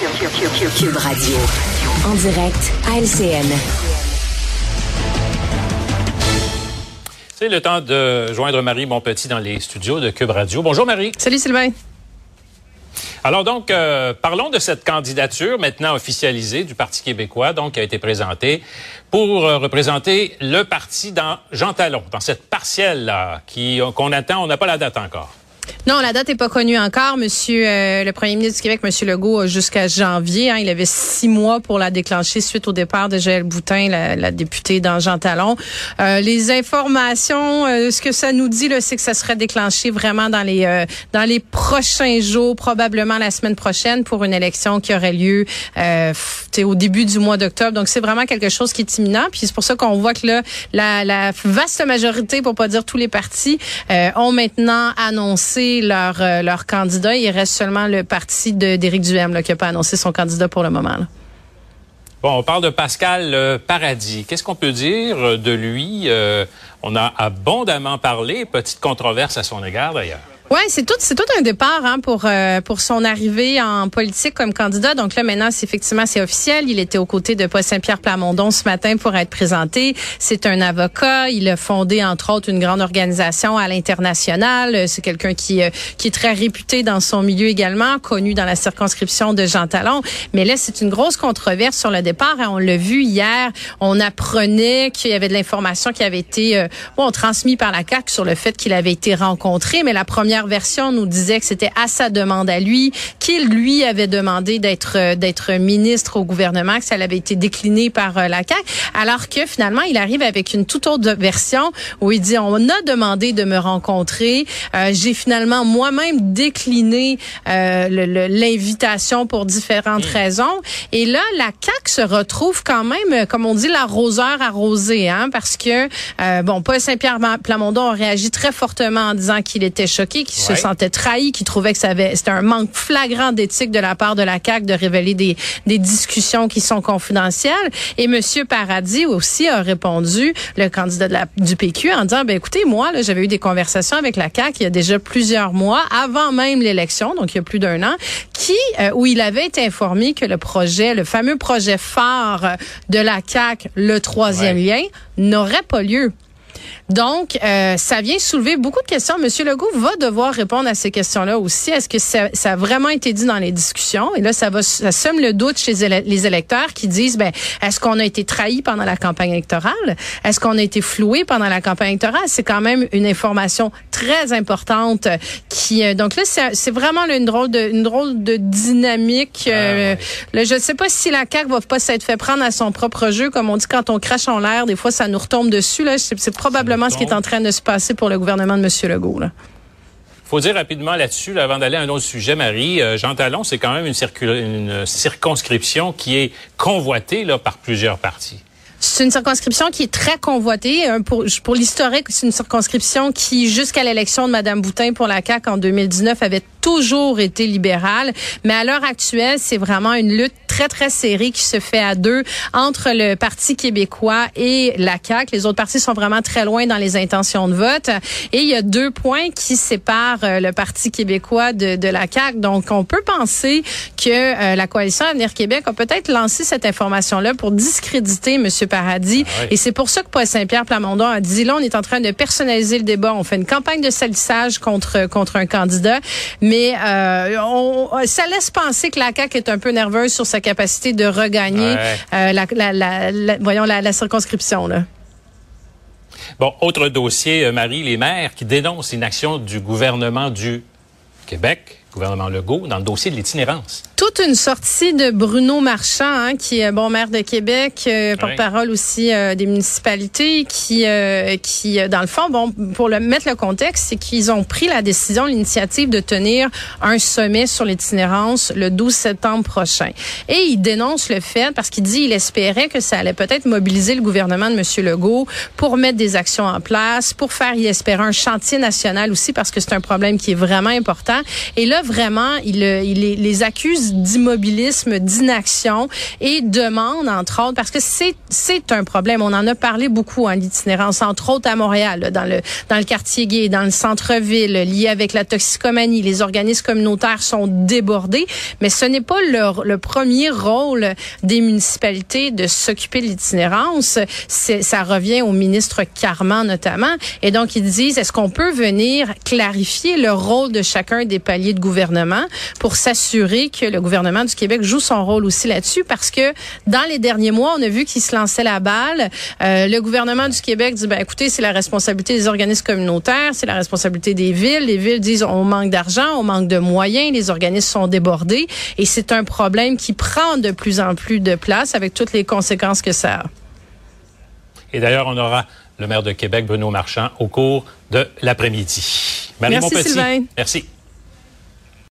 Cube Radio. En direct à LCN. C'est le temps de joindre Marie Monpetit dans les studios de Cube Radio. Bonjour Marie. Salut Sylvain. Alors donc, euh, parlons de cette candidature maintenant officialisée du Parti québécois, donc qui a été présentée pour euh, représenter le parti dans Jean Talon, dans cette partielle là qui qu'on attend. On n'a pas la date encore. Non, la date n'est pas connue encore. Monsieur euh, le premier ministre du Québec, Monsieur Legault, jusqu'à janvier. Hein, il avait six mois pour la déclencher suite au départ de Joël Boutin, la, la députée dans Jean Talon. Euh, les informations, euh, ce que ça nous dit, c'est que ça serait déclenché vraiment dans les dans les prochains jours, probablement la semaine prochaine, pour une élection qui aurait lieu au début du mois d'octobre. Donc c'est vraiment quelque chose qui est imminent. Puis c'est pour ça qu'on voit que là, la, la vaste majorité, pour pas dire tous les partis, ont maintenant annoncé leur, euh, leur candidat. Il reste seulement le parti d'Éric Duhem qui n'a pas annoncé son candidat pour le moment. Bon, on parle de Pascal euh, Paradis. Qu'est-ce qu'on peut dire de lui? Euh, on a abondamment parlé, petite controverse à son égard d'ailleurs. Ouais, c'est tout, c'est tout un départ hein, pour euh, pour son arrivée en politique comme candidat. Donc là maintenant, c'est effectivement c'est officiel. Il était aux côtés de Paul Saint-Pierre Plamondon ce matin pour être présenté. C'est un avocat. Il a fondé entre autres une grande organisation à l'international. C'est quelqu'un qui euh, qui est très réputé dans son milieu également, connu dans la circonscription de Jean Talon. Mais là, c'est une grosse controverse sur le départ. On l'a vu hier. On apprenait qu'il y avait de l'information qui avait été euh, bon transmis par la CAC sur le fait qu'il avait été rencontré. Mais la première version nous disait que c'était à sa demande à lui, qu'il lui avait demandé d'être euh, d'être ministre au gouvernement, que ça avait été décliné par euh, la CAQ, alors que finalement il arrive avec une toute autre version où il dit on a demandé de me rencontrer, euh, j'ai finalement moi-même décliné l'invitation pour différentes hmm. raisons, et là la CAQ se retrouve quand même, comme on dit, l'arroseur arrosé, hein, parce que bon, Paul Saint-Pierre Plamondon a réagi très fortement en disant qu'il était choqué, qui se sentait trahi, qui trouvait que ça avait, c'était un manque flagrant d'éthique de la part de la CAQ de révéler des, des discussions qui sont confidentielles. Et Monsieur Paradis aussi a répondu, le candidat de la, du PQ, en disant, ben écoutez, moi, là, j'avais eu des conversations avec la CAQ il y a déjà plusieurs mois, avant même l'élection, donc il y a plus d'un an, qui, euh, où il avait été informé que le projet, le fameux projet phare de la CAQ, le troisième lien, n'aurait pas lieu. Donc, euh, ça vient soulever beaucoup de questions. Monsieur Legault va devoir répondre à ces questions-là aussi. Est-ce que ça, ça, a vraiment été dit dans les discussions? Et là, ça va, ça sème le doute chez les électeurs qui disent, ben, est-ce qu'on a été trahi pendant la campagne électorale? Est-ce qu'on a été floué pendant la campagne électorale? C'est quand même une information très importante qui, euh, donc là, c'est vraiment une drôle de, une drôle de dynamique. Ah, euh, là, je ne sais pas si la CAQ va pas s'être fait prendre à son propre jeu. Comme on dit, quand on crache en l'air, des fois, ça nous retombe dessus. Là, c'est probablement ce qui est en train de se passer pour le gouvernement de M. Legault. Là faut dire rapidement là-dessus, avant d'aller à un autre sujet, Marie, euh, Jean Talon, c'est quand même une, une, circonscription qui est convoitée là, par plusieurs partis. C'est une circonscription qui est très convoitée. Pour, pour l'historique, c'est une circonscription qui, jusqu'à l'élection de Mme Boutin pour la CAQ en 2019, avait toujours été libérale. Mais à l'heure actuelle, c'est vraiment une lutte très, très serrée qui se fait à deux entre le Parti québécois et la CAQ. Les autres partis sont vraiment très loin dans les intentions de vote. Et il y a deux points qui séparent euh, le Parti québécois de, de la CAQ. Donc, on peut penser que euh, la coalition Avenir Québec a peut-être lancé cette information-là pour discréditer M. Paradis. Ah Et c'est pour ça que Paul Saint-Pierre Plamondon a dit, là, on est en train de personnaliser le débat. On fait une campagne de salissage contre, contre un candidat. Mais euh, on, ça laisse penser que la CAQ est un peu nerveuse sur sa capacité de regagner euh, la, la, la, voyons, la, circonscription. Là. Bon, autre dossier, euh, Marie, les maires qui dénoncent une action du gouvernement du Québec, gouvernement Legault, dans le dossier de l'itinérance toute une sortie de Bruno Marchand, hein, qui est bon maire de Québec, euh, porte-parole aussi euh, des municipalités, qui, euh, qui dans le fond, bon, pour le mettre le contexte, c'est qu'ils ont pris la décision, l'initiative de tenir un sommet sur l'itinérance le 12 septembre prochain. Et il dénonce le fait parce qu'il dit il espérait que ça allait peut-être mobiliser le gouvernement de M. Legault pour mettre des actions en place, pour faire, il espérait un chantier national aussi parce que c'est un problème qui est vraiment important. Et là, là, vraiment, il, il les accuse d'immobilisme, d'inaction et demande, entre autres, parce que c'est c'est un problème. On en a parlé beaucoup en itinérance, entre autres à Montréal, dans le dans le quartier gay, dans le centre-ville, lié avec la toxicomanie. Les organismes communautaires sont débordés, mais ce n'est pas leur, le premier rôle des municipalités de s'occuper de l'itinérance. Ça revient au ministre Carman notamment. Et donc, ils disent, est-ce qu'on peut venir clarifier le rôle de chacun des paliers de gouvernement pour s'assurer que le gouvernement du Québec joue son rôle aussi là-dessus? Parce que dans les derniers mois, on a vu qu'il se lançait la balle. Euh, le gouvernement du Québec dit, ben écoutez, c'est la responsabilité des organismes communautaires, c'est la responsabilité des villes. Les villes disent, on manque d'argent, on manque de moyens, les organismes sont débordés. Et c'est un problème qui prend de plus en plus de place avec toutes les conséquences que ça a. Et d'ailleurs, on aura le maire de Québec, Bruno Marchand, au cours de l'après-midi. Merci, Sylvain. Merci.